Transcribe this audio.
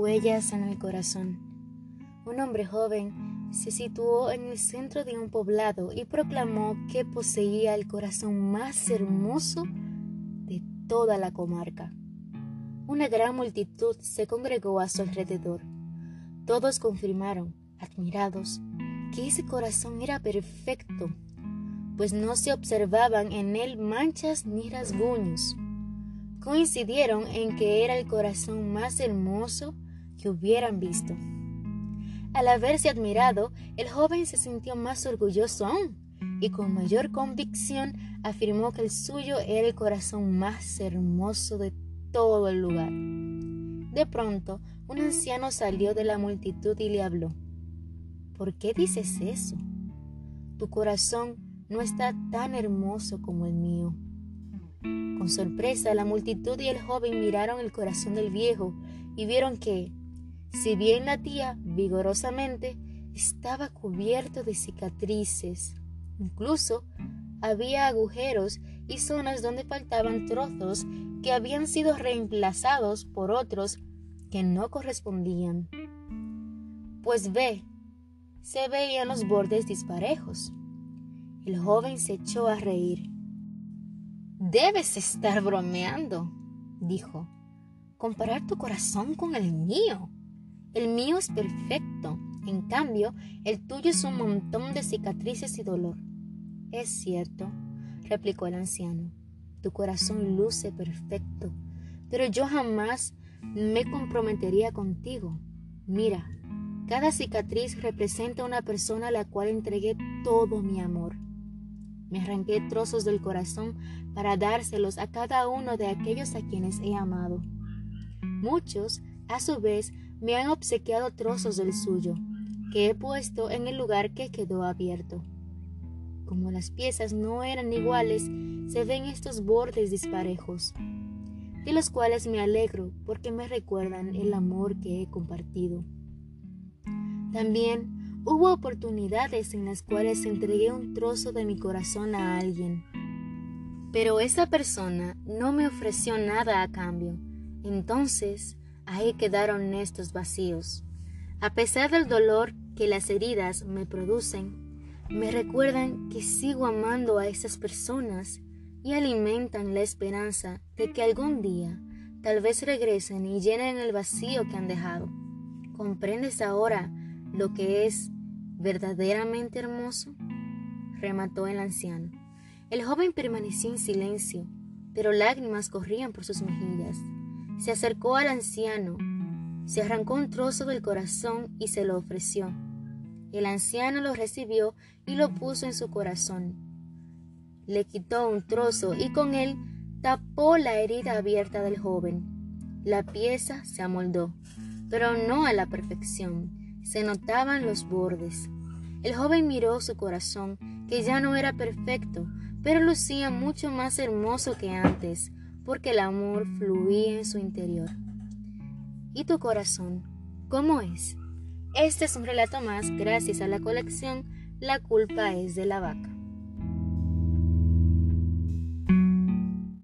Huellas en el corazón. Un hombre joven se situó en el centro de un poblado y proclamó que poseía el corazón más hermoso de toda la comarca. Una gran multitud se congregó a su alrededor. Todos confirmaron, admirados, que ese corazón era perfecto, pues no se observaban en él manchas ni rasguños. Coincidieron en que era el corazón más hermoso que hubieran visto. Al haberse admirado, el joven se sintió más orgulloso aún y con mayor convicción afirmó que el suyo era el corazón más hermoso de todo el lugar. De pronto, un anciano salió de la multitud y le habló. ¿Por qué dices eso? Tu corazón no está tan hermoso como el mío. Con sorpresa, la multitud y el joven miraron el corazón del viejo y vieron que, si bien latía vigorosamente, estaba cubierto de cicatrices. Incluso había agujeros y zonas donde faltaban trozos que habían sido reemplazados por otros que no correspondían. Pues ve, se veían los bordes disparejos. El joven se echó a reír. Debes estar bromeando, dijo. Comparar tu corazón con el mío. El mío es perfecto. En cambio, el tuyo es un montón de cicatrices y dolor. Es cierto, replicó el anciano. Tu corazón luce perfecto, pero yo jamás me comprometería contigo. Mira, cada cicatriz representa una persona a la cual entregué todo mi amor. Me arranqué trozos del corazón para dárselos a cada uno de aquellos a quienes he amado. Muchos, a su vez, me han obsequiado trozos del suyo, que he puesto en el lugar que quedó abierto. Como las piezas no eran iguales, se ven estos bordes disparejos, de los cuales me alegro porque me recuerdan el amor que he compartido. También hubo oportunidades en las cuales entregué un trozo de mi corazón a alguien, pero esa persona no me ofreció nada a cambio. Entonces, ahí quedaron estos vacíos. A pesar del dolor que las heridas me producen, me recuerdan que sigo amando a esas personas y alimentan la esperanza de que algún día tal vez regresen y llenen el vacío que han dejado. ¿Comprendes ahora lo que es verdaderamente hermoso? remató el anciano. El joven permaneció en silencio, pero lágrimas corrían por sus mejillas. Se acercó al anciano, se arrancó un trozo del corazón y se lo ofreció. El anciano lo recibió y lo puso en su corazón. Le quitó un trozo y con él tapó la herida abierta del joven. La pieza se amoldó, pero no a la perfección. Se notaban los bordes. El joven miró su corazón, que ya no era perfecto, pero lucía mucho más hermoso que antes, porque el amor fluía en su interior. ¿Y tu corazón? ¿Cómo es? Este es un relato más gracias a la colección La culpa es de la vaca.